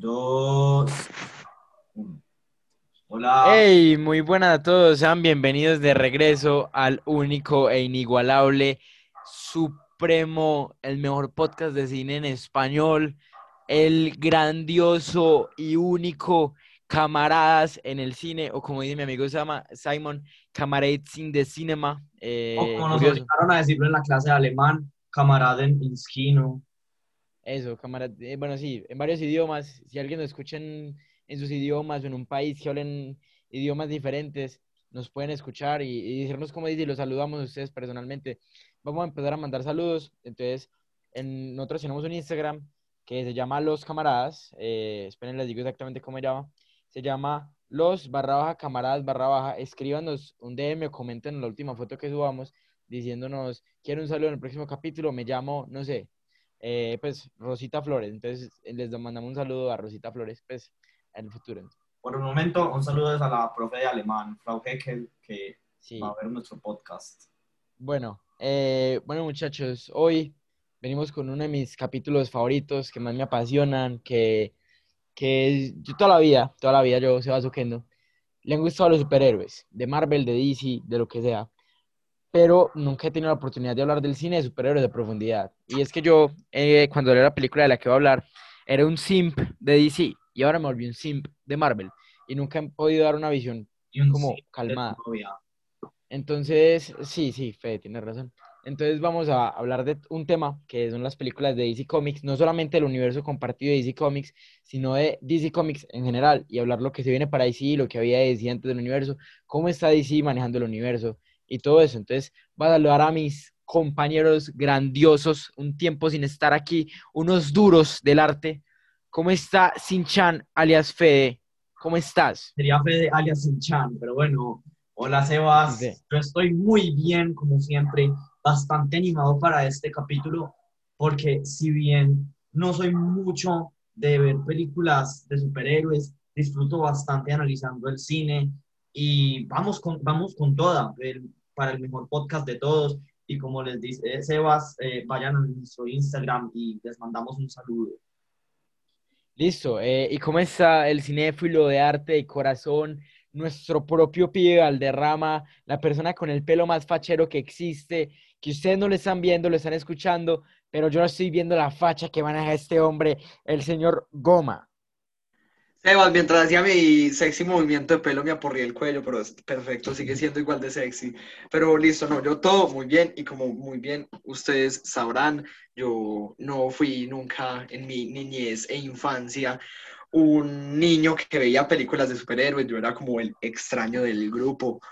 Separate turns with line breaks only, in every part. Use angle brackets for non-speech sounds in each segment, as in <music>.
dos, uno. Hola.
Hey, muy buenas a todos, sean bienvenidos de regreso al único e inigualable, supremo, el mejor podcast de cine en español, el grandioso y único Camaradas en el cine, o como dice mi amigo Sama- Simon, Camarades in the Cinema. eh,
O como nos obligaron a decirlo en la clase de alemán, Kameraden in.
Eso, camarada. eh, bueno, sí, en varios idiomas. Si alguien nos escucha en, en sus idiomas o en un país que hablen idiomas diferentes, nos pueden escuchar y, y decirnos cómo dice y los saludamos a ustedes personalmente. Vamos a empezar a mandar saludos. Entonces, en, nosotros tenemos un Instagram que se llama Los Camaradas. eh, esperen, les digo exactamente cómo se llama. Se llama Los barra baja camaradas barra baja. Escríbanos un DM o comenten en la última foto que subamos diciéndonos, quiero un saludo en el próximo capítulo, me llamo, no sé, eh, pues Rosita Flores. Entonces eh, les mandamos un saludo a Rosita Flores, pues en el futuro.
Por un momento, un saludo a la profe de alemán, Frau Heckel, que
Sí.
va a ver nuestro podcast.
Bueno, eh, bueno muchachos, hoy venimos con uno de mis capítulos favoritos que más me apasionan, que, que yo toda la vida, toda la vida yo, Sebas Kendo, le han gustado los superhéroes, de Marvel, de DC, de lo que sea, pero nunca he tenido la oportunidad de hablar del cine de superhéroes de profundidad. Y es que yo, eh, cuando leí la película de la que voy a hablar, era un simp de DC y ahora me volví un simp de Marvel y nunca he podido dar una visión
un
como calmada. Entonces, sí, sí, Fede, tienes razón. Entonces vamos a hablar de un tema que son las películas de DC Comics, no solamente el universo compartido de DC Comics, sino de DC Comics en general, y hablar lo que se viene para DC, lo que había de DC antes del universo, cómo está DC manejando el universo y todo eso. Entonces, voy a saludar a mis compañeros grandiosos, un tiempo sin estar aquí, unos duros del arte. ¿Cómo está Sinchan, alias Fede? ¿Cómo estás?
Sería Fede alias Sinchan, pero bueno. Hola Sebas,
Sí.
yo estoy muy bien, como siempre, bastante animado para este capítulo, porque si bien no soy mucho de ver películas de superhéroes, disfruto bastante analizando el cine y vamos con, vamos con toda, el- para el mejor podcast de todos. Y como les dice Sebas, eh, vayan a nuestro Instagram y les mandamos un saludo.
Listo. eh, ¿y está el cinéfilo de arte y corazón? Nuestro propio pibe Valderrama, la persona con el pelo más fachero que existe, que ustedes no lo están viendo, lo están escuchando, pero yo estoy viendo la facha que maneja este hombre, el señor Goma.
Sebas, mientras hacía mi sexy movimiento de pelo me aporría el cuello, pero es perfecto, sigue siendo igual de sexy. Pero listo, no, yo todo muy bien y como muy bien ustedes sabrán, yo no fui nunca en mi niñez e infancia un niño que veía películas de superhéroes, yo era como el extraño del grupo.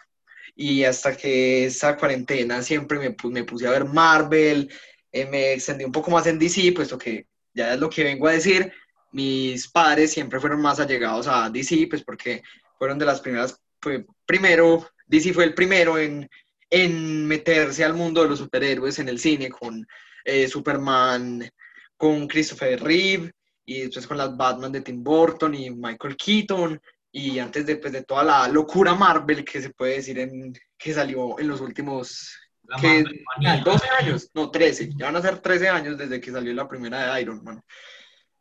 Y hasta que esa cuarentena siempre me, me puse a ver Marvel, eh, me extendí un poco más en DC, puesto que ya es lo que vengo a decir mis padres siempre fueron más allegados a DC, pues porque fueron de las primeras, fue, primero, DC fue el primero en, en meterse al mundo de los superhéroes en el cine con eh, Superman, con Christopher Reeve y después con las Batman de Tim Burton y Michael Keaton y antes de, pues, de toda la locura Marvel que se puede decir en, que salió en los últimos que
Marvel manía.
12 años, no 13, ya van a ser 13 años desde que salió la primera de Iron Man.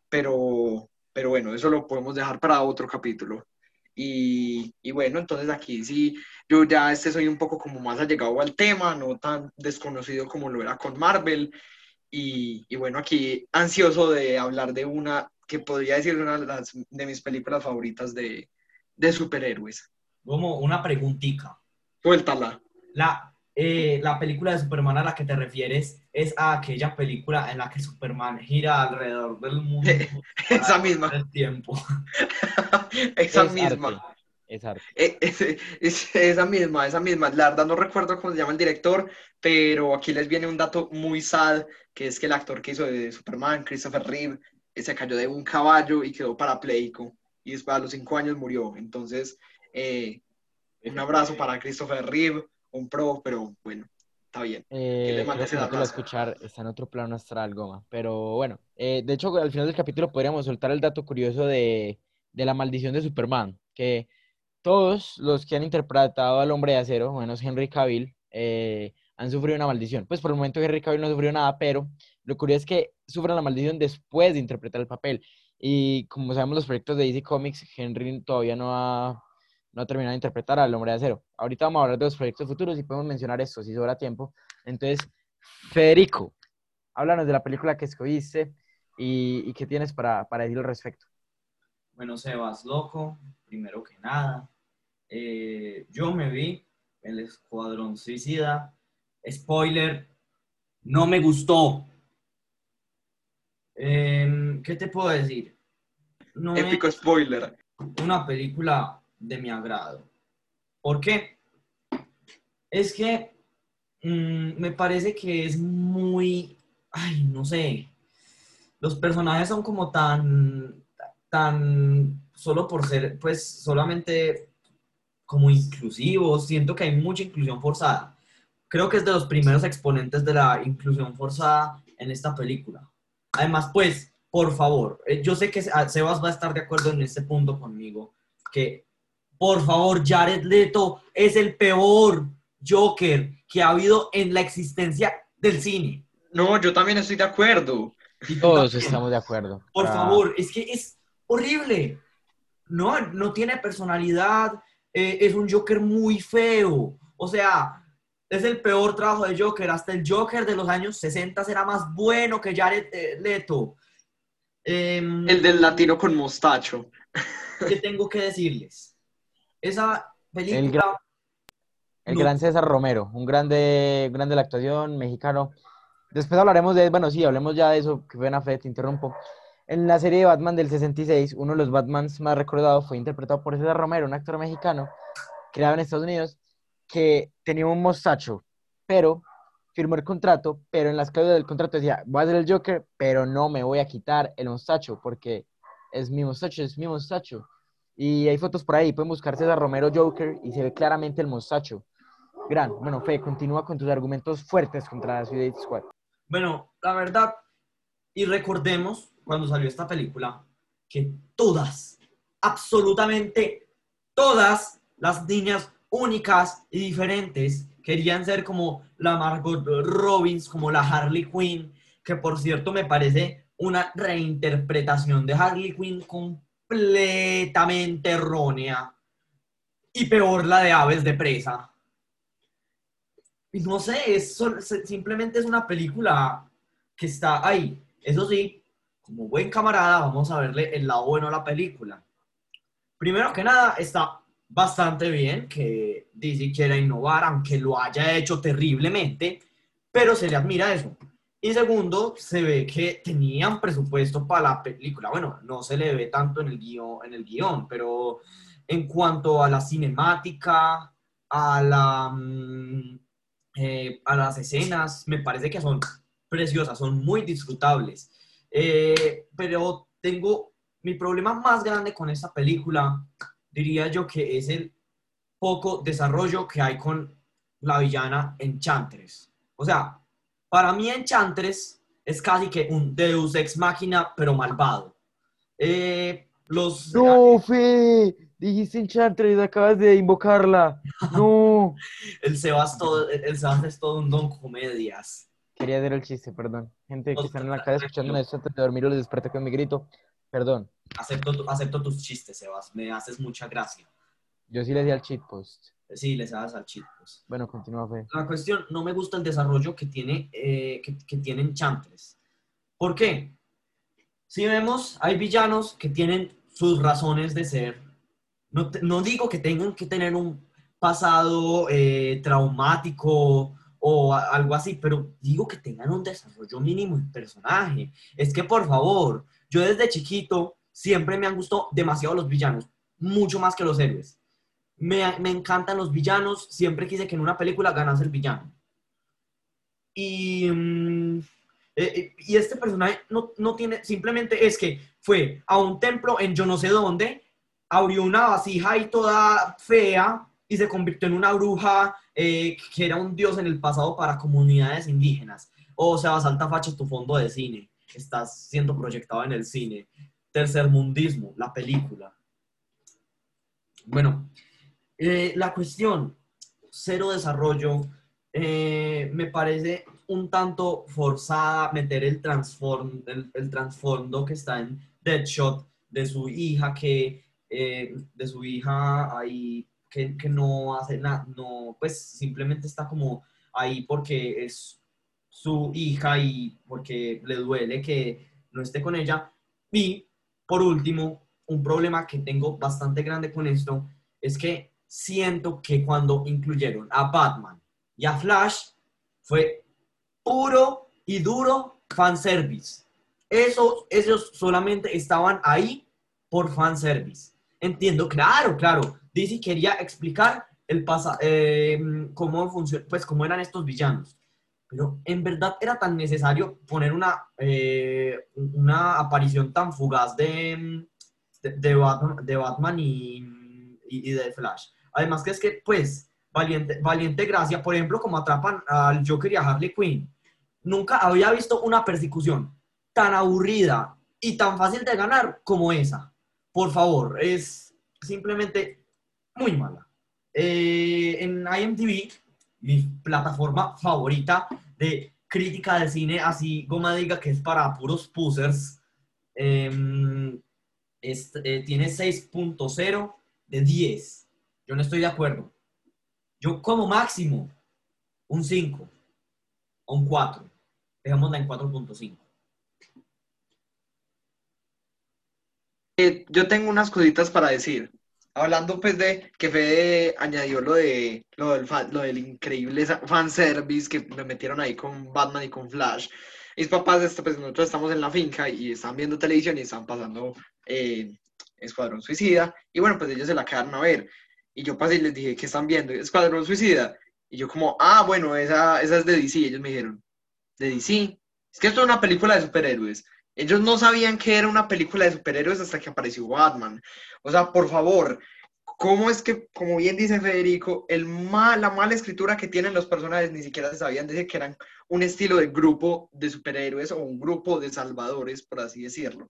Pero, pero bueno, eso lo podemos dejar para otro capítulo. Y, y bueno, entonces aquí sí, yo ya este soy un poco como más allegado al tema, no tan desconocido como lo era con Marvel. Y, y bueno, aquí ansioso de hablar de una que podría decir una de, las, de mis películas favoritas de, de superhéroes.
Como una preguntita.
Suéltala.
La, eh, la película de Superman a la que te refieres es a aquella película en la que Superman gira alrededor del mundo. <laughs>
Esa misma.
El tiempo. <laughs>
Esa
Es
misma.
arte, es arte.
Eh, es- es- esa misma, esa misma. La verdad no recuerdo cómo se llama el director, pero aquí les viene un dato muy sad, que es que el actor que hizo de Superman, Christopher Reeve, eh, se cayó de un caballo y quedó parapléjico. Y después a los cinco años murió. Entonces, eh, un abrazo para Christopher Reeve, un pro, pero bueno, está bien.
Eh,
le
creo que no te lo escuchar, está en otro plano astral, Goma. Pero bueno, eh, de hecho, al final del capítulo podríamos soltar el dato curioso de, de la maldición de Superman, que todos los que han interpretado al hombre de acero, menos Henry Cavill, eh, han sufrido una maldición. Pues por el momento Henry Cavill no sufrió nada, pero lo curioso es que sufren la maldición después de interpretar el papel. Y como sabemos, los proyectos de DC Comics, Henry todavía no ha, no ha terminado de interpretar al Hombre de Acero. Ahorita vamos a hablar de los proyectos futuros y podemos mencionar esto si sobra tiempo. Entonces, Federico, háblanos de la película que escogiste y, y qué tienes para, para decir al respecto.
Bueno, Sebas, loco, primero que nada. eh, yo me vi El Escuadrón Suicida. Spoiler, no me gustó. Em, ¿Qué te puedo decir? No
Épico spoiler.
una película de mi agrado. ¿Por qué? Es que mm, me parece que es muy, ay, no sé, los personajes son como tan, tan, solo por ser, pues, solamente como inclusivos, siento que hay mucha inclusión forzada. Creo que es de los primeros exponentes de la inclusión forzada en esta película. Además, pues, por favor, eh, yo sé que Se- Sebas va a estar de acuerdo en este punto conmigo, que, por favor, Jared Leto es el peor Joker que ha habido en la existencia del cine.
No, yo también estoy de acuerdo.
Y
Todos
también.
estamos de acuerdo.
Por
Ah,
favor, es que es horrible. No, no tiene personalidad. eh, es un Joker muy feo. O sea, es el peor trabajo de Joker. Hasta el Joker de los años 60 era más bueno que Jared eh, Leto. Em,
El del latino con mostacho.
¿Qué tengo que decirles? Esa
El
película...
El
no-
gran César Romero, un grande, grande de la actuación mexicano. Después hablaremos de, bueno, sí, hablemos ya de eso, que buena fe, te interrumpo. En la serie de Batman del 66, uno de los Batmans más recordados fue interpretado por César Romero, un actor mexicano creado en Estados Unidos, que tenía un mostacho, pero firmó el contrato, pero en las cláusulas del contrato decía, voy a ser el Joker, pero no me voy a quitar el mostacho, porque es mi mostacho, es mi mostacho. Y hay fotos por ahí, pueden buscar César Romero Joker y se ve claramente el mostacho. Gran. Bueno, Fe, continúa con tus argumentos fuertes contra Suicide Squad.
Bueno, la verdad, y recordemos cuando salió esta película, que todas, absolutamente todas las niñas únicas y diferentes querían ser como la Margot Robbins, como la Harley Quinn, que por cierto me parece una reinterpretación de Harley Quinn completamente errónea. Y peor la de Aves de Presa. No sé, es simplemente es una película que está ahí. Eso sí, como buen camarada, vamos a verle el lado bueno a la película. Primero que nada, está bastante bien que DC quiera innovar, aunque lo haya hecho terriblemente, pero se le admira eso. Y segundo, se ve que tenían presupuesto para la película. Bueno, no se le ve tanto en el guion, en el guion pero en cuanto a la cinemática, a la... mm, eh, a las escenas, me parece que son preciosas, son muy disfrutables. Eh, pero tengo mi problema más grande con esta película, diría yo que es el poco desarrollo que hay con la villana Enchantress. O sea, para mí Enchantress es casi que un Deus ex máquina, pero malvado. Eh, los,
¡No, Fe! Dijiste Enchantress, acabas de invocarla. ¡No! <laughs>
el Sebas, todo, el Sebas es todo un don comedias.
Quería hacer el chiste, perdón. Gente que está en la casa escuchando esto antes de dormir o les desperté con mi grito. Perdón.
Acepto tus chistes, Sebas. Me haces mucha gracia.
Yo sí le di al cheat post.
Sí, les hagas al chit. pues.
Bueno, continúa, Fe.
La cuestión, no me gusta el desarrollo que tiene, eh, que, que tiene Enchantress. ¿Por qué? Si vemos, hay villanos que tienen sus razones de ser. No, no digo que tengan que tener un pasado eh, traumático o a- algo así, pero digo que tengan un desarrollo mínimo en personaje. Es que, por favor, yo desde chiquito siempre me han gustado demasiado los villanos, mucho más que los héroes. Me, me encantan los villanos, siempre quise que en una película ganase el villano. Y, mm, eh, eh, y este personaje no, no tiene, simplemente es que fue a un templo en yo no sé dónde, abrió una vasija y toda fea y se convirtió en una bruja eh, que era un dios en el pasado para comunidades indígenas. O sea, salta facha tu fondo de cine. Estás siendo proyectado en el cine. Tercermundismo, la película. Bueno, eh, la cuestión, cero desarrollo, eh, me parece un tanto forzada meter el, transform, el, el trasfondo que está en Deadshot, de su hija que, eh, de su hija ahí que, que no hace nada, no, pues simplemente está como ahí porque es su hija y porque le duele que no esté con ella. Y por último, un problema que tengo bastante grande con esto es que siento que cuando incluyeron a Batman y a Flash fue puro y duro fanservice. Eso, ellos solamente estaban ahí por fanservice. Entiendo, claro, claro. DC quería explicar el pasa, eh, cómo funciona, pues cómo eran estos villanos. Pero en verdad era tan necesario poner una, eh, una aparición tan fugaz de, Batman, de Batman y, y, de Flash. Además que es que, pues, valiente, valiente gracia, por ejemplo, como atrapan al Joker y a Harley Quinn. Nunca había visto una persecución tan aburrida y tan fácil de ganar como esa. Por favor, es simplemente muy mala. Eh, en IMDb, mi plataforma favorita de crítica de cine, así Goma diga que es para puros pusers, em, eh, tiene 6.0 de 10. Yo no estoy de acuerdo. Yo como máximo un 5 o un 4. Dejémosla en 4.5.
Eh, yo tengo unas cositas para decir. Hablando pues de que Fede añadió lo de lo del, lo del increíble fanservice que me metieron ahí con Batman y con Flash. Mis papás, este, pues nosotros estamos en la finca y están viendo televisión y están pasando eh, Escuadrón Suicida. Y bueno, pues ellos se la quedaron a ver. Y yo pasé y les dije, ¿qué están viendo? Escuadrón Suicida. Y yo como, ah, bueno, esa, esa es de DC. ellos me dijeron, ¿de DC? Es que esto es una película de superhéroes. Ellos no sabían que era una película de superhéroes hasta que apareció Batman. O sea, por favor, ¿cómo es que, como bien dice Federico, el mal, la mala escritura que tienen los personajes ni siquiera se sabían decir que eran un estilo de grupo de superhéroes o un grupo de salvadores, por así decirlo?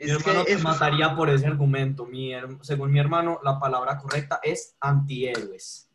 Mi hermano te mataría por ese argumento. según mi hermano, la palabra correcta es antihéroes.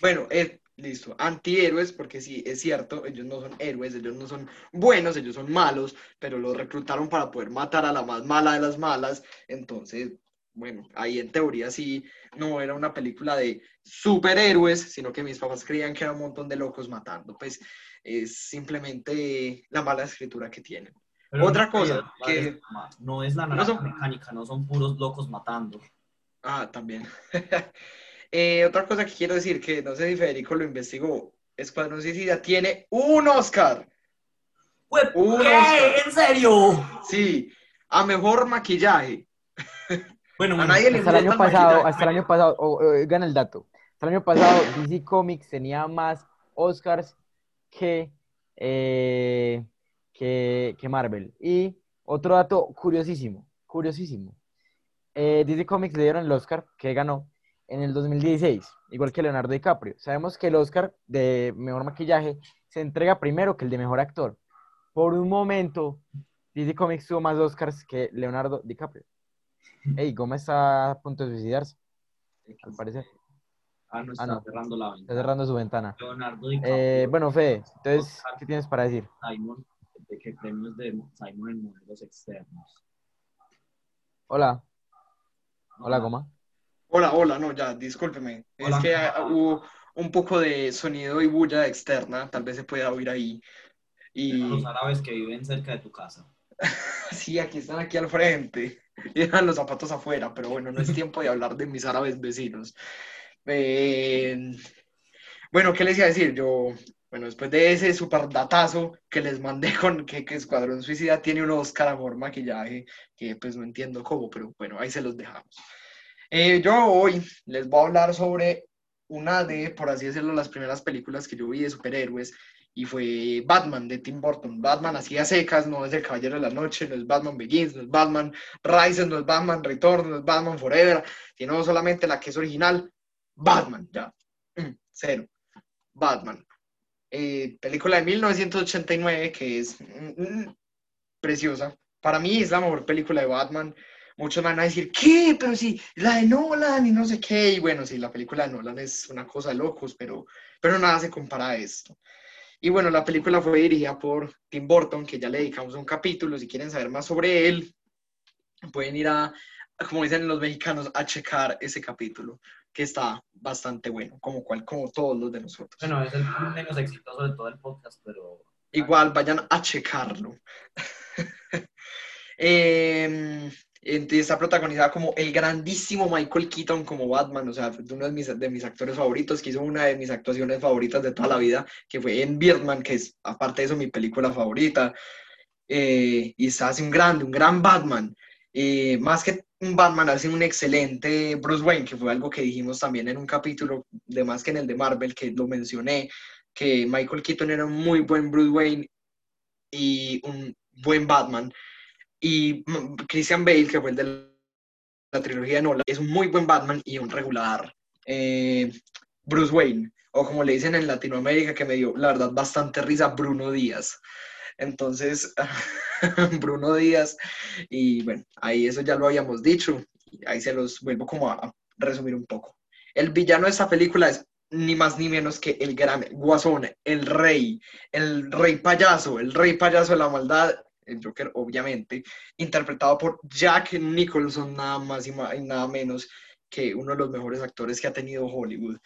Bueno, es, Listo, antihéroes, porque sí, es cierto, ellos no son héroes, ellos no son buenos, ellos son malos, pero los reclutaron para poder matar a la más mala de las malas. Entonces, bueno, ahí en teoría sí no era una película de superhéroes, sino que mis papás creían que era un montón de locos matando. Pues es simplemente la mala escritura que tienen. Otra cosa que...
No es la naranja mecánica, no son puros locos matando.
Ah, también. <laughs> Eh, otra cosa que quiero decir, que no sé si Federico lo investigó, Escuadrón Suicida tiene un Oscar.
¿Un ¿Qué? ¿En serio?
Sí, a mejor maquillaje. <laughs>
Bueno, a nadie le hasta el año pasado, hasta el año pasado, gana el dato. Hasta el año pasado DC Comics tenía más Oscars que, eh, que, que, Marvel. Y otro dato curiosísimo, curiosísimo. Eh, DC Comics le dieron el Oscar que ganó en el 2016, igual que Leonardo DiCaprio. Sabemos que el Oscar de mejor maquillaje se entrega primero que el de mejor actor. Por un momento, DC Comics tuvo más Oscars que Leonardo DiCaprio. Ey, Gómez está a punto de suicidarse, al parecer.
Ah, no, ah, está cerrando la ventana.
Está cerrando su ventana.
Leonardo
eh, bueno, Fede, entonces, ¿qué tienes para decir?
Simon, de qué premios de Simon en modelos externos.
Hola. Hola, Goma.
Hola, hola, no, ya, discúlpeme. Es que hubo un poco de sonido y bulla externa, tal vez se pueda oír ahí.
Y... Los árabes que viven cerca de tu casa. <laughs>
sí, aquí están aquí al frente. Y dejan los zapatos afuera, pero bueno, no es tiempo de hablar de mis árabes vecinos. Eh, bueno, ¿qué les iba a decir? Yo, bueno, después de ese super datazo que les mandé con que, que Escuadrón Suicida tiene un Oscar amor maquillaje, que pues no entiendo cómo, pero bueno, ahí se los dejamos. Eh, yo hoy les voy a hablar sobre una de, por así decirlo, las primeras películas que yo vi de superhéroes y fue Batman de Tim Burton. Batman hacía secas, no es el Caballero de la Noche, no es Batman Begins, no es Batman Rises, no es Batman Return, no es Batman Forever, sino solamente la que es original, Batman, ya, mm, cero, Batman. Eh, película de 1989 que es mm, mm, preciosa. Para mí es la mejor película de Batman muchos van a decir, ¿qué? Pero sí, la de Nolan y no sé qué. Y bueno, sí, la película de Nolan es una cosa de locos, pero, pero nada se compara a esto. Y bueno, la película fue dirigida por Tim Burton, que ya le dedicamos un capítulo. Si quieren saber más sobre él, pueden ir a, como dicen los mexicanos, a checar ese capítulo, que está bastante bueno, como, cual, como todos los de nosotros.
Bueno, es el menos exitoso de todo el podcast, pero...
Igual vayan a checarlo. <laughs> eh, está protagonizada como el grandísimo Michael Keaton como Batman, o sea, uno de mis, de mis actores favoritos, que hizo una de mis actuaciones favoritas de toda la vida, que fue en Birdman, que es, aparte de eso, mi película favorita. Eh, y está hace un grande, un gran Batman. Eh, más que un Batman, hace un excelente Bruce Wayne, que fue algo que dijimos también en un capítulo, de más que en el de Marvel, que lo mencioné, que Michael Keaton era un muy buen Bruce Wayne y un buen Batman. Y Christian Bale, que fue el de la trilogía de Nolan, es un muy buen Batman y un regular eh, Bruce Wayne, o como le dicen en Latinoamérica, que me dio, la verdad, bastante risa, Bruno Díaz. Entonces, <laughs> Bruno Díaz, y bueno, ahí eso ya lo habíamos dicho, ahí se los vuelvo como a resumir un poco. El villano de esta película es ni más ni menos que el gran guasón, el rey, el rey payaso, el rey payaso de la maldad, el Joker, obviamente, interpretado por Jack Nicholson, nada más y nada menos que uno de los mejores actores que ha tenido Hollywood.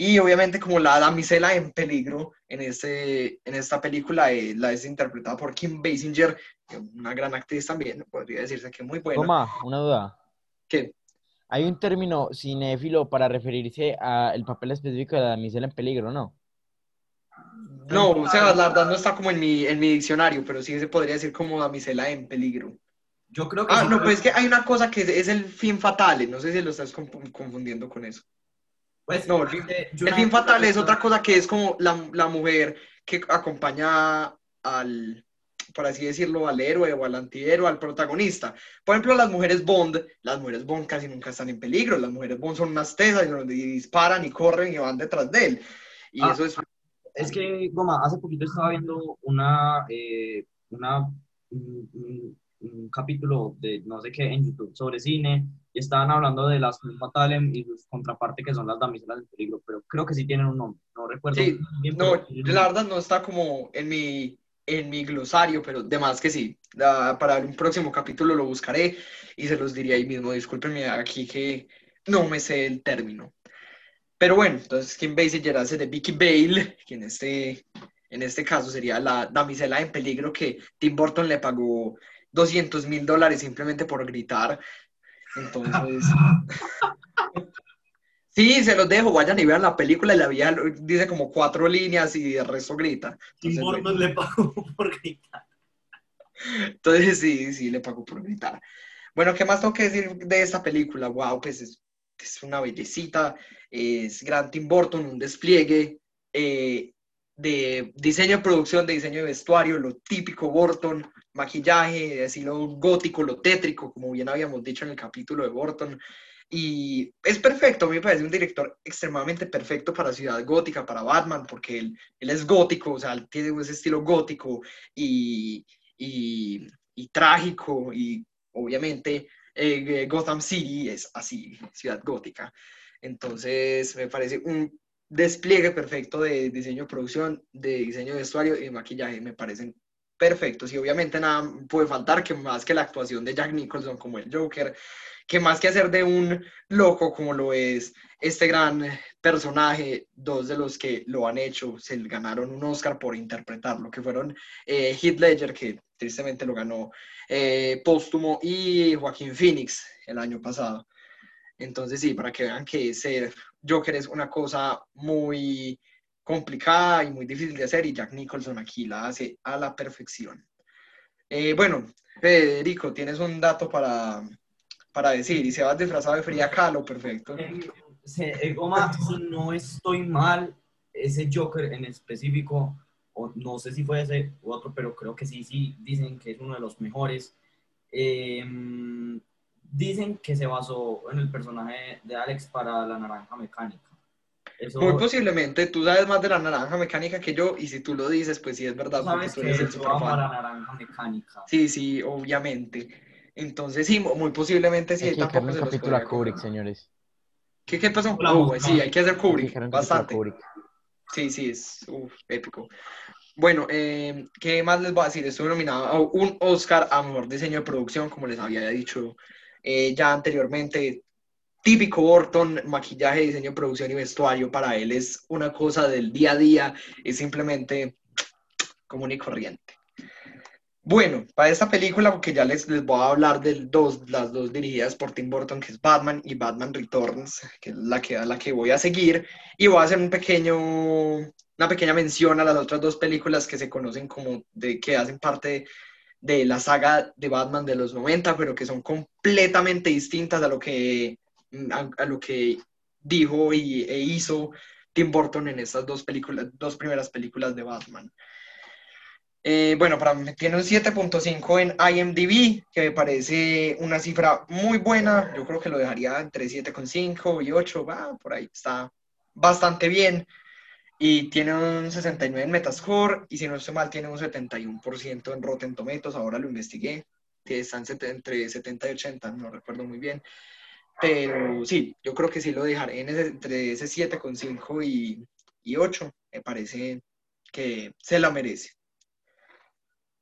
Y obviamente como la damisela en peligro en, este, en esta película, eh, la es interpretada por Kim Basinger, una gran actriz también, podría decirse que muy buena.
Toma, una duda.
¿Qué?
Hay un término cinéfilo para referirse al papel específico de la damisela en peligro, ¿no?
No, o sea, la verdad no está como en mi, en mi diccionario, pero sí se podría decir como damisela en peligro.
Yo creo que.
Ah, no, pues es que hay una cosa que es, el fin fatal, no sé si lo estás confundiendo con eso. Pues, no, el fin, fatal es otra cosa que es como la, la mujer que acompaña al, por así decirlo, al héroe o al antihéroe, al protagonista. Por ejemplo, las mujeres Bond, las mujeres Bond casi nunca están en peligro, las mujeres Bond son unas tesas y, disparan y corren y van detrás de él. Y ah. eso es
es que, Goma, hace poquito estaba viendo una, eh, una un, capítulo de no sé qué en YouTube sobre cine estaban hablando de las fatales y sus contraparte que son las damiselas del peligro, pero creo que sí tienen un nombre, no recuerdo.
Sí, no, la verdad no está como en mi, en mi glosario, pero de más que sí. para un próximo capítulo lo buscaré y se los diré ahí mismo. Discúlpenme aquí que no me sé el término. Pero bueno, entonces Kim Basinger hace de Vicky Bale, que en este, en este caso sería la damisela en peligro que Tim Burton le pagó 200 mil dólares simplemente por gritar. Entonces... <laughs> Sí, se los dejo, vayan y vean la película y la vida dice como cuatro líneas y el resto grita.
Tim Burton le pagó <laughs> por gritar.
Entonces sí, sí, le pagó por gritar. Bueno, ¿qué más tengo que decir de esta película? Wow, pues es, es una bellecita es Grant Tim Burton, un despliegue eh, de diseño de producción, de diseño de vestuario, lo típico Burton, maquillaje, de estilo gótico, lo tétrico, como bien habíamos dicho en el capítulo de Burton. Y es perfecto, a mí me parece un director extremadamente perfecto para Ciudad Gótica, para Batman, porque él, él es gótico, o sea, tiene ese estilo gótico y, y, y trágico, y obviamente eh, Gotham City es así, Ciudad Gótica. Entonces, me parece un despliegue perfecto de diseño de producción, de diseño de vestuario y maquillaje. Me parecen perfectos y obviamente nada puede faltar que más que la actuación de Jack Nicholson como el Joker, que más que hacer de un loco como lo es este gran personaje, dos de los que lo han hecho se ganaron un Oscar por interpretarlo, que fueron eh, Heath Ledger, que tristemente lo ganó eh, póstumo, y Joaquín Phoenix el año pasado. Entonces sí, para que vean que ser Joker es una cosa muy complicada y muy difícil de hacer y Jack Nicholson aquí la hace a la perfección. Eh, bueno, Federico, tienes un dato para, para decir y se va disfrazado de fría calo, perfecto.
Eh, si no estoy mal, ese Joker en específico, o no sé si fue ese u otro, pero creo que sí, sí, dicen que es uno de los mejores. Eh, dicen que se basó en el personaje de Alex para la naranja mecánica.
Muy posiblemente, tú sabes más de la naranja mecánica que yo, y si tú lo dices, pues sí es verdad.
Sabes que eres el para la naranja mecánica.
Sí, sí, obviamente. Entonces, sí, muy posiblemente sí.
Hay que tampoco capítulo a Kubrick, señores.
¿Qué, qué pasó? Uh, sí, hay que hacer Kubrick, bastante. Sí, sí, es épico. bueno, eh, ¿qué más les voy a decir? Estuve nominado a un Oscar a Mejor Diseño de Producción, como les había dicho eh, ya anteriormente. Típico Burton, maquillaje, diseño, producción y vestuario, para él es una cosa del día a día, es simplemente común y corriente. Bueno, para esta película, porque ya les, les voy a hablar de dos, las dos dirigidas por Tim Burton, que es Batman y Batman Returns, que es la que, la que voy a seguir, y voy a hacer un pequeño, una pequeña mención a las otras dos películas que se conocen como de que hacen parte de, la saga de Batman de los 90, pero que son completamente distintas a lo que, a, lo que dijo y, e hizo Tim Burton en estas dos películas, dos primeras películas de Batman. Eh, bueno, para mí tiene un 7.5 en IMDb, que me parece una cifra muy buena. Yo creo que lo dejaría entre 7.5 y 8, va, por ahí está bastante bien. Y tiene un 69 en Metascore, y si no estoy mal, tiene un 71% en Rotten Tomatoes. Ahora lo investigué, que están entre 70 y 80, no recuerdo muy bien. Pero sí, yo creo que sí lo dejaré en entre ese 7.5 y, y 8. Me parece que se la merece.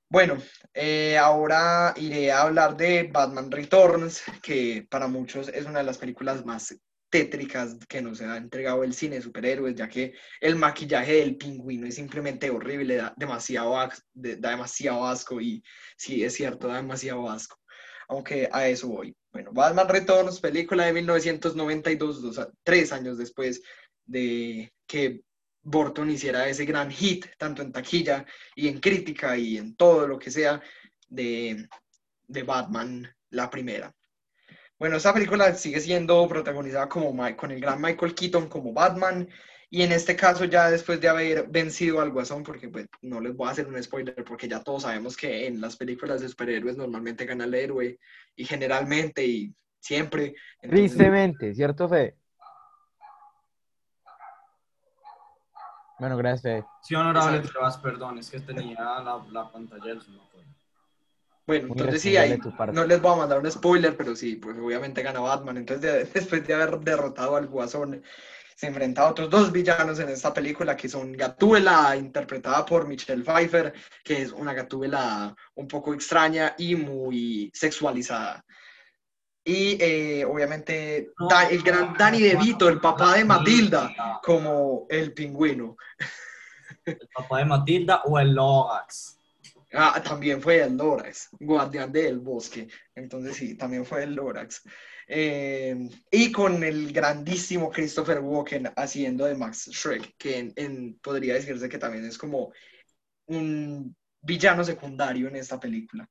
Bueno, eh, ahora iré a hablar de Batman Returns, que para muchos es una de las películas más tétricas que nos ha entregado el cine de superhéroes, ya que el maquillaje del pingüino es simplemente horrible, da demasiado, da demasiado asco y sí, es cierto, da demasiado asco, aunque a eso voy. Bueno, Batman Returns, película de 1992, dos, tres años después de que Burton hiciera ese gran hit, tanto en taquilla y en crítica y en todo lo que sea de, Batman, la primera. Bueno, esta película sigue siendo protagonizada como con el gran Michael Keaton como Batman y en este caso ya después de haber vencido al Guasón, porque pues no les voy a hacer un spoiler porque ya todos sabemos que en las películas de superhéroes normalmente gana el héroe y generalmente y siempre.
Tristemente, ¿cierto, Fe? Bueno, gracias.
Sí, honorable, perdón, es que tenía la, la pantalla del.
Bueno, entonces sí, ahí no les voy a mandar un spoiler, pero sí, pues obviamente gana Batman. Entonces, <laughs> después de haber derrotado al Guasón, se enfrenta a otros dos villanos en esta película, que son Gatúbela, interpretada por Michelle Pfeiffer, que es una Gatúbela un poco extraña y muy sexualizada. Y eh, obviamente el gran Danny DeVito, el papá de Matilda, como el pingüino.
El papá de Matilda o el Lorax.
Ah, también fue el Lorax, guardián del bosque. Entonces sí, también fue el Lorax. Eh, y con el grandísimo Christopher Walken haciendo de Max Shrek, que en, podría decirse que también es como un villano secundario en esta película.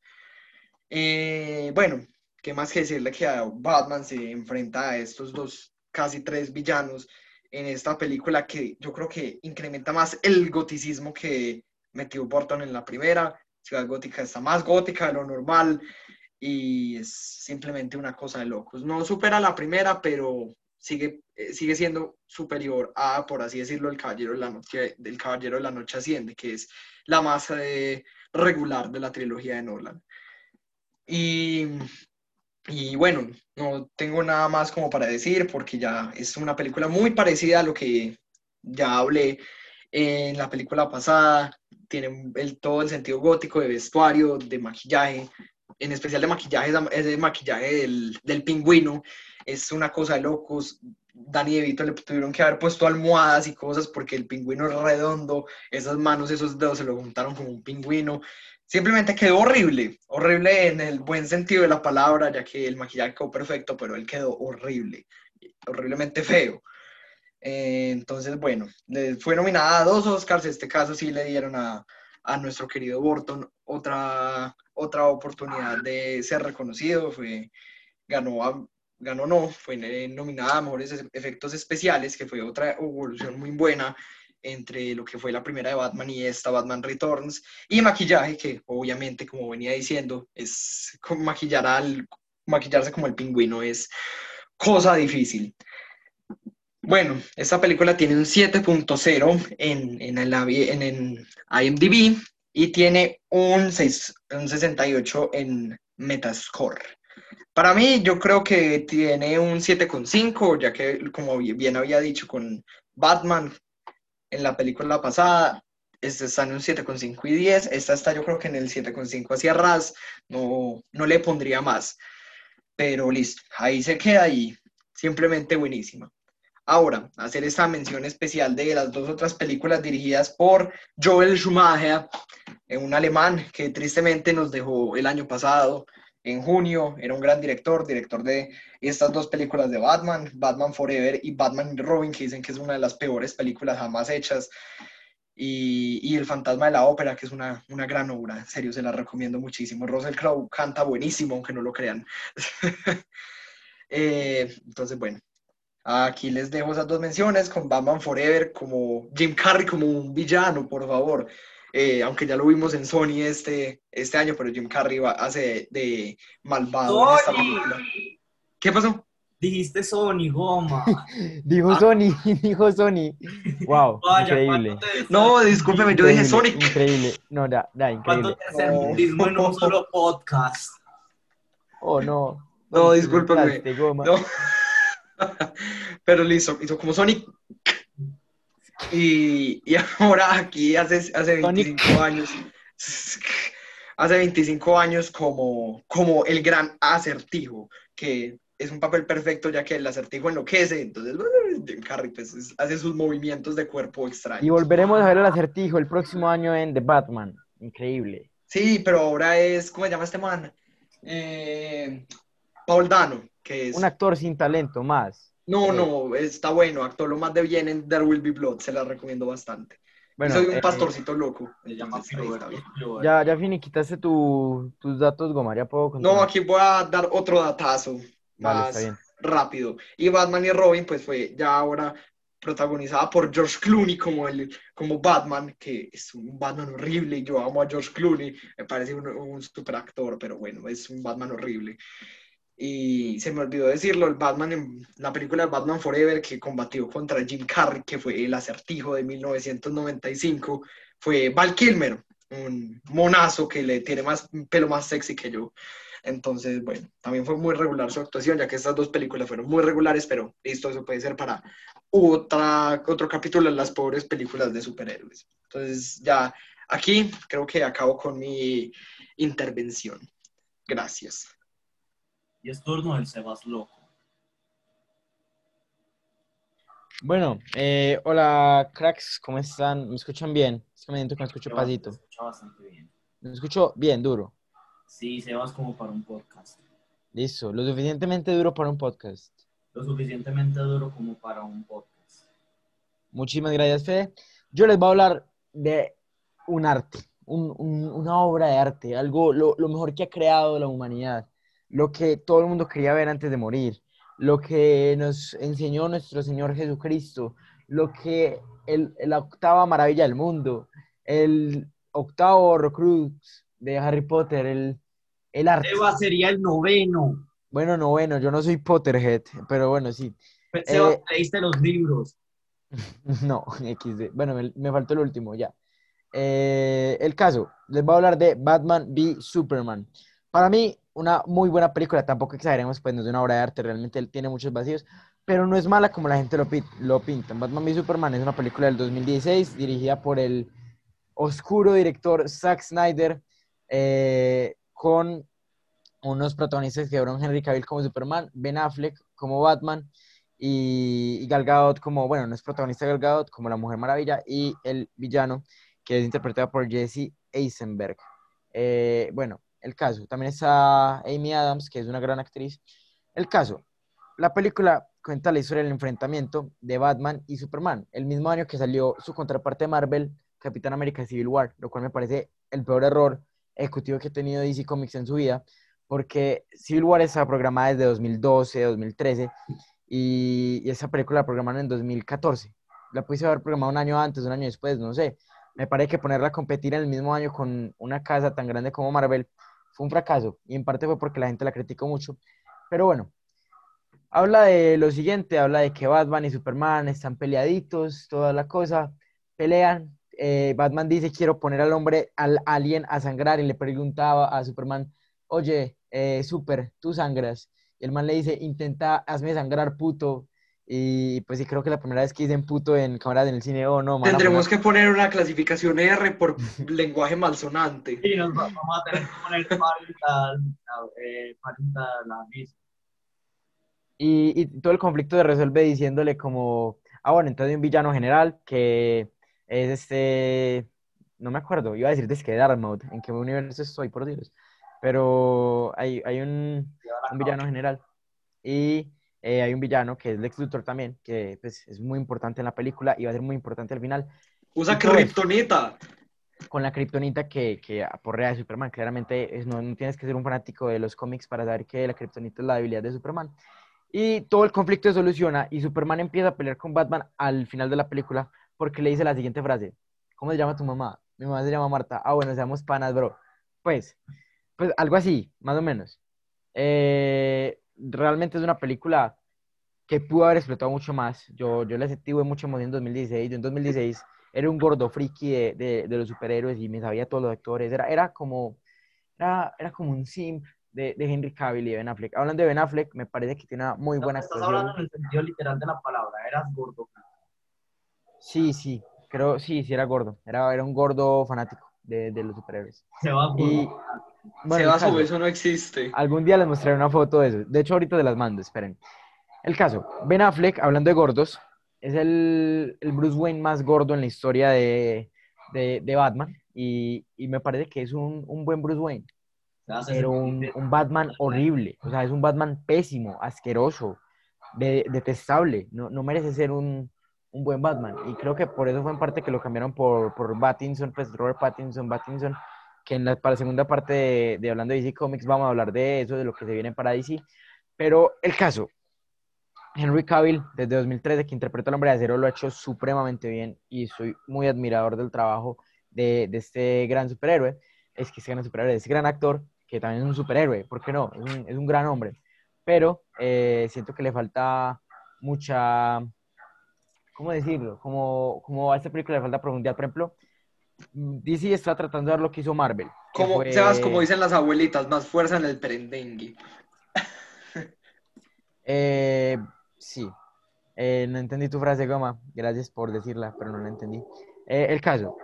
Eh, bueno, ¿Qué más que decirle que Batman se enfrenta a estos dos, casi tres villanos en esta película que yo creo que incrementa más el goticismo que metió Burton en la primera. Ciudad Gótica está más gótica de lo normal y es simplemente una cosa de locos. No supera la primera, pero sigue, eh, sigue siendo superior a, por así decirlo, el Caballero de la Noche, del Caballero de la Noche Asciende, que es la más eh, regular de la trilogía de Nolan. Y y bueno, no tengo nada más como para decir porque ya es una película muy parecida a lo que ya hablé en la película pasada. Tiene el, todo el sentido gótico de vestuario, de maquillaje, en especial de maquillaje, ese maquillaje del, del pingüino. Es una cosa de locos. Dani DeVito le tuvieron que haber puesto almohadas y cosas porque el pingüino es redondo, esas manos, esos dedos se lo juntaron como un pingüino simplemente quedó horrible, horrible en el buen sentido de la palabra, ya que el maquillaje quedó perfecto, pero él quedó horrible, horriblemente feo. Eh, entonces, bueno, fue nominada a dos Oscars, en este caso sí le dieron a, a nuestro querido Burton otra, otra oportunidad de ser reconocido, fue, ganó, ganó no, fue nominada a Mejores Efectos Especiales, que fue otra evolución muy buena entre lo que fue la primera de Batman y esta Batman Returns, y maquillaje, que obviamente, como venía diciendo, es maquillar al, maquillarse como el pingüino es cosa difícil. Bueno, esta película tiene un 7.0 en, en, en, en, IMDb y tiene un, 6, un 68 en Metascore. Para mí, yo creo que tiene un 7.5, ya que, como bien había dicho con Batman, en la película pasada, Este está en un 7,5 y 10. Esta está yo creo que en el 7,5 hacia ras. No, no le pondría más. Pero listo, ahí se queda y simplemente buenísima. Ahora, hacer esta mención especial de las dos otras películas dirigidas por Joel Schumacher, eh, un alemán que tristemente nos dejó el año pasado, en junio. Era un gran director, director de estas dos películas de Batman, Batman Forever y Batman Robin, que dicen que es una de las peores películas jamás hechas. Y, El Fantasma de la Ópera, que es una, una, gran obra, en serio, se la recomiendo muchísimo. Russell Crowe canta buenísimo, aunque no lo crean. <laughs> eh, entonces, bueno, aquí les dejo esas dos menciones con Batman Forever, como Jim Carrey como un villano, por favor. Eh, aunque ya lo vimos en Sony este, este año, pero Jim Carrey va, hace de, malvado en esta película. ¿Qué pasó?
Dijiste Sony, goma. <laughs>
dijo
Ah.
Sony, <laughs> dijo Sony. Wow, <laughs>
Vaya,
increíble.
¿cuánto te-
No, discúlpeme, yo dije Sonic.
Increíble. No, da, da, increíble.
¿Cuánto tercermundismo en un solo podcast?
Oh, no.
No, discúlpame.
Te goma.
No. <laughs> Pero listo, hizo como Sonic. Y, y ahora aquí hace, hace
Sonic.
25 años. Hace 25 años como, como el gran acertijo, que es un papel perfecto ya que el acertijo enloquece, entonces <laughs> Carrey pues, es- hace sus movimientos de cuerpo extraños.
Y volveremos a ver el acertijo el próximo año en The Batman. Increíble.
Sí, pero ahora es, ¿cómo se llama este man? Eh, Paul Dano, que es...
Un actor sin talento más.
No,
Eh,
no, está bueno, actuó lo más de bien en There Will Be Blood, se la recomiendo bastante.
Bueno,
Soy un
eh,
pastorcito loco. Entonces,
ya, ya finiquitaste tu, tus datos, Goma. Ya puedo
No,
continuar.
aquí voy a dar otro datazo
Vale,
más
está bien.
rápido. Y Batman y Robin, pues fue ya ahora protagonizada por George Clooney como, el, como Batman, que es un Batman horrible yo amo a George Clooney, me parece un, un super actor, pero bueno, es un Batman horrible. Y se me olvidó decirlo, el Batman en la película Batman Forever que combatió contra Jim Carrey, que fue el acertijo de 1995, fue Val Kilmer, un monazo que le tiene más pelo más sexy que yo. Entonces, bueno, también fue muy regular su actuación, ya que estas dos películas fueron muy regulares, pero listo, eso puede ser para otra, otro capítulo de las pobres películas de superhéroes. Entonces, ya aquí creo que acabo con mi intervención. Gracias.
Y es turno del Sebas Loco.
Bueno, eh, hola cracks, ¿cómo están? ¿Me escuchan bien? Es que me siento que me escucho
Sebas,
pasito.
te escucha bastante bien.
Me escucho bien, duro.
Sí, Sebas como para un podcast.
Listo, lo suficientemente duro para un podcast.
Lo suficientemente duro como para un podcast.
Muchísimas gracias, Fede. Yo les voy a hablar de un arte, un- un- una obra de arte, algo, lo, lo mejor que ha creado la humanidad, lo que todo el mundo quería ver antes de morir, lo que nos enseñó nuestro Señor Jesucristo, lo que el, la octava maravilla del mundo, el octavo Horrocrux de Harry Potter, el, el arte.
Sebas sería el noveno.
Bueno, no, bueno, yo no soy Potterhead, pero bueno, sí.
Sebas,
Eh,
leíste los libros. <laughs>
No, XD. Bueno, me, me faltó el último, ya. Eh, el caso, les voy a hablar de Batman v Superman. Para mí, una muy buena película, tampoco exageremos, pues no es una obra de arte, realmente él tiene muchos vacíos, pero no es mala como la gente lo, pi- lo pinta. Batman v Superman es una película del 2016 dirigida por el oscuro director Zack Snyder, eh, con unos protagonistas que fueron Henry Cavill como Superman, Ben Affleck como Batman y, y Gal Gadot como, bueno, no es protagonista Gal Gadot, como la Mujer Maravilla y el villano que es interpretado por Jesse Eisenberg. Eh, bueno, el caso, también está Amy Adams, que es una gran actriz. El caso, la película cuenta la historia del enfrentamiento de Batman y Superman, el mismo año que salió su contraparte de Marvel, Capitán América Civil War, lo cual me parece el peor error ejecutivo que ha tenido DC Comics en su vida, porque Civil War estaba programada desde 2012, 2013, y, y esa película la programaron en 2014. La pudiste haber programado un año antes, un año después, no sé. Me parece que ponerla a competir en el mismo año con una casa tan grande como Marvel fue un fracaso, y en parte fue porque la gente la criticó mucho. Pero bueno, habla de lo siguiente, habla de que Batman y Superman están peleaditos, toda la cosa, pelean. eh, Batman dice, quiero poner al hombre, al alien a sangrar, y le preguntaba a Superman, oye, eh, Super, tú sangras. Y el man le dice, intenta, hazme sangrar, puto. Y pues sí, creo que la primera vez que dicen puto en cámaras en el cine, oh no,
Tendremos que poner una clasificación R por <laughs> lenguaje malsonante.
Y nos va- vamos a tener que poner parental, eh, parental aviso.
Y, y todo el conflicto se resuelve diciéndole como, ah, bueno, entonces hay un villano general que es este, no me acuerdo, iba a decir que Dartmouth, en qué universo estoy, por Dios, pero hay, hay un, un villano general y eh, hay un villano que es Lex Luthor también, que pues, es muy importante en la película y va a ser muy importante al final,
Usa
eso.
kriptonita.
con la kriptonita que, que aporrea de Superman. Claramente es- no, no tienes que ser un fanático de los cómics para saber que la kriptonita es la debilidad de Superman. Y todo el conflicto se soluciona y Superman empieza a pelear con Batman al final de la película porque le dice la siguiente frase. ¿Cómo se llama tu mamá? Mi mamá se llama Marta. Ah, bueno, seamos panas, bro. Pues, pues algo así, más o menos. Eh, realmente es una película que pudo haber explotado mucho más. Yo, yo le sentí mucha emoción en 2016. Yo en 2016 era un gordo friki de, de, de los superhéroes y me sabía todos los actores. Era, era como era, era como un simp de, de Henry Cavill y de Ben Affleck. Hablando de Ben Affleck, me parece que tiene una muy buena
Estás
actuación.
hablando en el sentido literal de la palabra, eras gordo.
Sí, sí, creo, sí, sí era gordo. Era, era un gordo fanático de, de los superhéroes.
Se va.
Y bueno, el
Sebas,
caso-
eso no existe.
Algún día les mostraré una foto de eso. De hecho, ahorita te las mando, esperen. El caso, Ben Affleck, hablando de gordos, es el, el Bruce Wayne más gordo en la historia de, de, de Batman. Y, y me parece que es un, un buen Bruce Wayne.
Se
Pero un, un Batman horrible. O sea, es un Batman pésimo, asqueroso, de- detestable. No, no merece ser un, un buen Batman. Y creo que por eso fue en parte que lo cambiaron por, por Pattinson, pues Robert Pattinson, Pattinson, que en la, para la segunda parte de, de hablando de DC Comics vamos a hablar de eso, de lo que se viene para DC. Pero el caso, Henry Cavill, desde 2013, que interpretó al hombre de acero, lo ha hecho supremamente bien y soy muy admirador del trabajo de, de este gran superhéroe. Es que este gran superhéroe, de este gran actor, que también es un superhéroe, ¿por qué no? Es un, es un gran hombre. Pero eh, siento que le falta mucha, ¿cómo decirlo? Como, como a esta película le falta profundidad. Por ejemplo, DC está tratando de dar lo que hizo Marvel.
Como,
fue-
Sebas, como dicen las abuelitas, más fuerza en el perendengue. <laughs>
Eh, sí. Eh, no entendí tu frase, Goma. Gracias por decirla, pero no la entendí. Eh, el caso.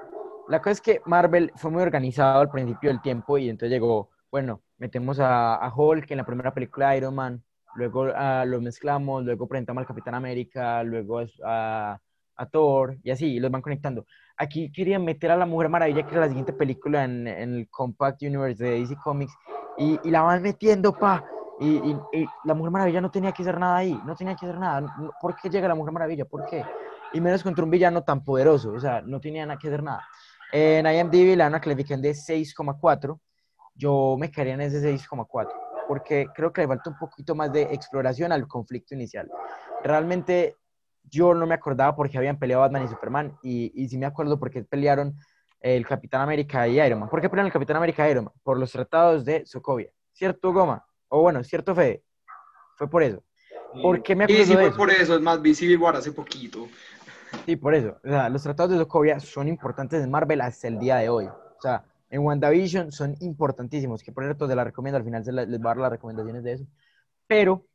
La cosa es que Marvel fue muy organizado al principio del tiempo y entonces llegó, bueno, metemos a, a Hulk en la primera película de Iron Man, luego ah, lo mezclamos, luego presentamos al Capitán América, luego a, a Thor y así, y los van conectando. Aquí querían meter a la Mujer Maravilla, que era la siguiente película en, en el Compact Universe de DC Comics, y, y la van metiendo, pa. Y, y- y la Mujer Maravilla no tenía que hacer nada ahí, no tenía que hacer nada. ¿Por qué llega la Mujer Maravilla? ¿Por qué? Y menos contra un villano tan poderoso, o sea, no tenía nada que hacer nada. En IMDb dan una calificación de 6,4. Yo me quedaría en ese 6,4, porque creo que le falta un poquito más de exploración al conflicto inicial. Realmente yo no me acordaba por qué habían peleado Batman y Superman, y, y sí me acuerdo por qué pelearon el Capitán América y Iron Man. ¿Por qué pelearon el Capitán América y Iron Man? Por los tratados de Sokovia. ¿Cierto, Goma? O bueno, ¿cierto, Fede? Fue por eso. ¿Por qué me acuerdo
sí
de
fue
eso?
por eso, es más, vi Civil War hace poquito.
Sí, por eso. O sea, los tratados de Sokovia son importantes en Marvel hasta el día de hoy. O sea, en WandaVision son importantísimos, que por cierto te la recomiendo, al final se la- les voy a dar las recomendaciones de eso. Pero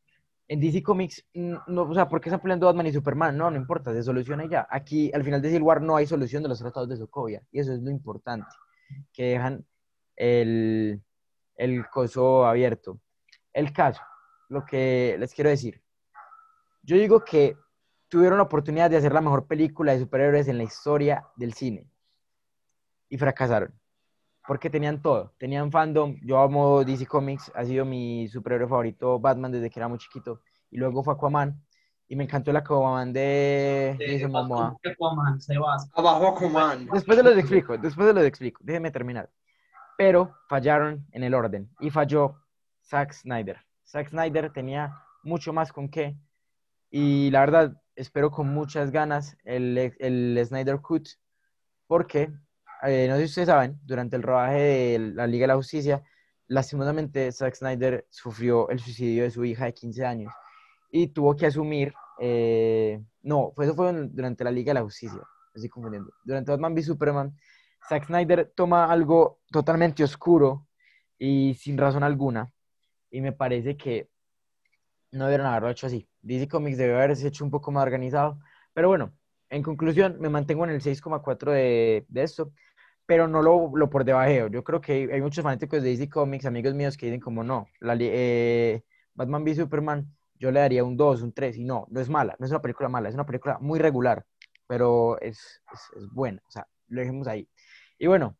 en DC Comics, no, o sea, ¿por qué están peleando Batman y Superman? No, no importa, se soluciona ya. Aquí, al final de Civil War, no hay solución de los tratados de Sokovia. Y eso es lo importante, que dejan el, el coso abierto. El caso, lo que les quiero decir. Yo digo que tuvieron la oportunidad de hacer la mejor película de superhéroes en la historia del cine y fracasaron. Porque tenían todo. Tenían fandom. Yo amo DC Comics. Ha sido mi superhéroe favorito Batman desde que era muy chiquito. Y luego fue Aquaman. Y me encantó el Aquaman de Jason Momoa.
Aquaman, Sebas.
Abajo Aquaman.
Después se los explico. Después se los explico. Déjenme terminar. Pero fallaron en el orden. Y falló Zack Snyder. Zack Snyder tenía mucho más con qué. Y la verdad, espero con muchas ganas el, el Snyder Cut, porque, eh, no sé si ustedes saben, durante el rodaje de la Liga de la Justicia, lastimosamente Zack Snyder sufrió el suicidio de su hija de 15 años y tuvo que asumir, eh, no, eso fue durante la Liga de la Justicia, estoy confundiendo, durante Batman v Superman, Zack Snyder toma algo totalmente oscuro y sin razón alguna, y me parece que no debieron haberlo hecho así. DC Comics debe haberse hecho un poco más organizado. Pero bueno, en conclusión, me mantengo en el 6,4 de, de esto, pero no lo, lo por debajeo. Yo creo que hay muchos fanáticos de DC Comics, amigos míos, que dicen como no, la, eh, Batman v Superman, yo le daría un 2, un 3, y no, no es mala, no es una película mala, es una película muy regular, pero es, es, buena, o sea, lo dejemos ahí. Y bueno,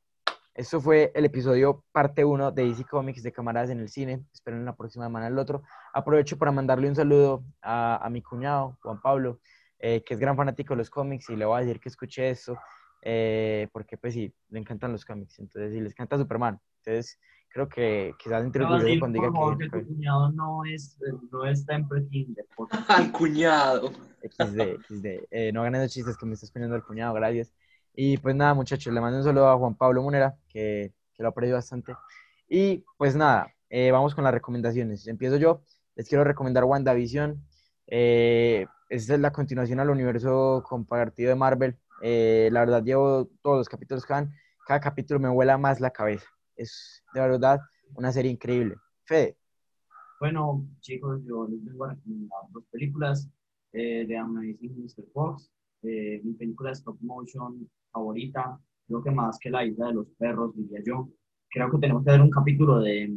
esto fue el episodio parte 1 de DC Comics de Camaradas en el Cine. Espero en la próxima semana el otro. Aprovecho para mandarle un saludo a, a mi cuñado, Juan Pablo, eh, que es gran fanático de los cómics y le voy a decir que escuche esto, eh, porque pues sí, le encantan los cómics. Entonces, sí, les encanta Superman. Entonces, creo que quizás entre
No, sí,
cuando
por
diga
favor,
que...
que tu cuñado no, es, no está en favor. <laughs>
Al cuñado.
XD, XD. Eh, no hagan esos chistes que me estás poniendo el cuñado, gracias. Y pues nada, muchachos, le mando un saludo a Juan Pablo Munera, que, que lo aprecio bastante. Y pues nada, eh, vamos con las recomendaciones. Empiezo yo. Les quiero recomendar WandaVision. Eh, esta es la continuación al universo compartido de Marvel. Eh, la verdad, llevo todos los capítulos que van. Cada capítulo me vuela más la cabeza. Es de verdad una serie increíble. Fede,
Bueno, chicos, yo les vengo a recomendar dos películas eh, de Amazing Mr. Fox. Eh, mi película de stop motion favorita, creo que más que La Isla de los Perros, diría yo. Creo que tenemos que hacer un capítulo de,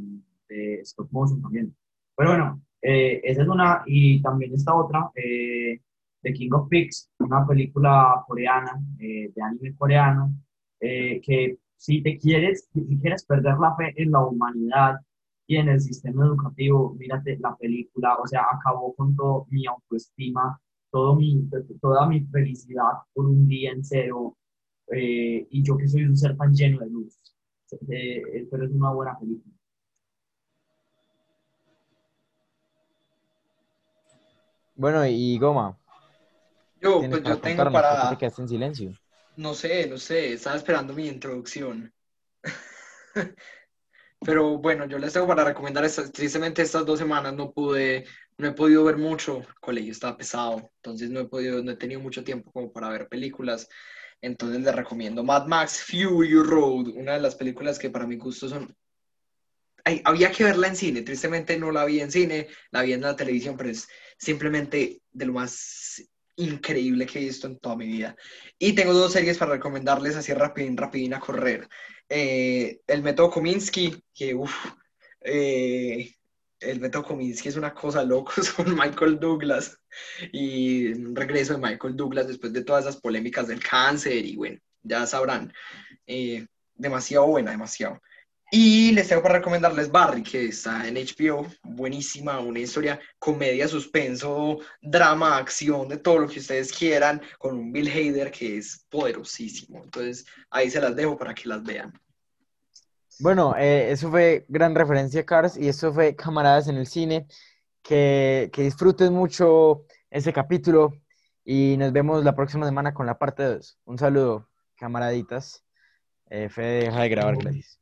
de stop motion también. Pero bueno, eh, esa es una, y también esta otra, eh, The King of Pigs, una película coreana, eh, de anime coreano, eh, que si te quieres, si quieres perder la fe en la humanidad, y en el sistema educativo, mírate la película, o sea, acabó con todo mi autoestima, todo mi, toda mi felicidad por un día en cero, eh, y yo que soy un ser tan lleno de luz. Eh, pero es una buena película.
bueno, y Goma,
Yo, pues yo tengo
contarnos, ¿por qué
para,
te quedaste en silencio?
no sé, no sé, estaba esperando mi introducción. <laughs> Pero bueno, yo les tengo para recomendar estas, tristemente estas dos semanas no pude, no he podido ver mucho, el colegio estaba pesado, entonces no he podido, no he tenido mucho tiempo como para ver películas, entonces les recomiendo Mad Max Fury Road, una de las películas que para mi gusto son, Ay, había que verla en cine, tristemente no la vi en cine, la vi en la televisión, pero es simplemente de lo más increíble que he visto en toda mi vida. Y tengo dos series para recomendarles así rapidín, rapidín a correr. Eh, el método Kominsky, que uff, eh, el método Kominsky es una cosa loca <laughs> con Michael Douglas y un regreso de Michael Douglas después de todas esas polémicas del cáncer y bueno, ya sabrán, eh, demasiado buena, demasiado. Y les tengo para recomendarles Barry, que está en HBO, buenísima, una historia, comedia, suspenso, drama, acción, de todo lo que ustedes quieran, con un Bill Hader que es poderosísimo. Entonces, ahí se las dejo para que las vean.
Bueno, eh, eso fue gran referencia, Cars, y eso fue Camaradas en el Cine. Que, que disfruten mucho ese capítulo y nos vemos la próxima semana con la parte 2. Un saludo, camaraditas. Eh, Fede, deja de grabar, gracias.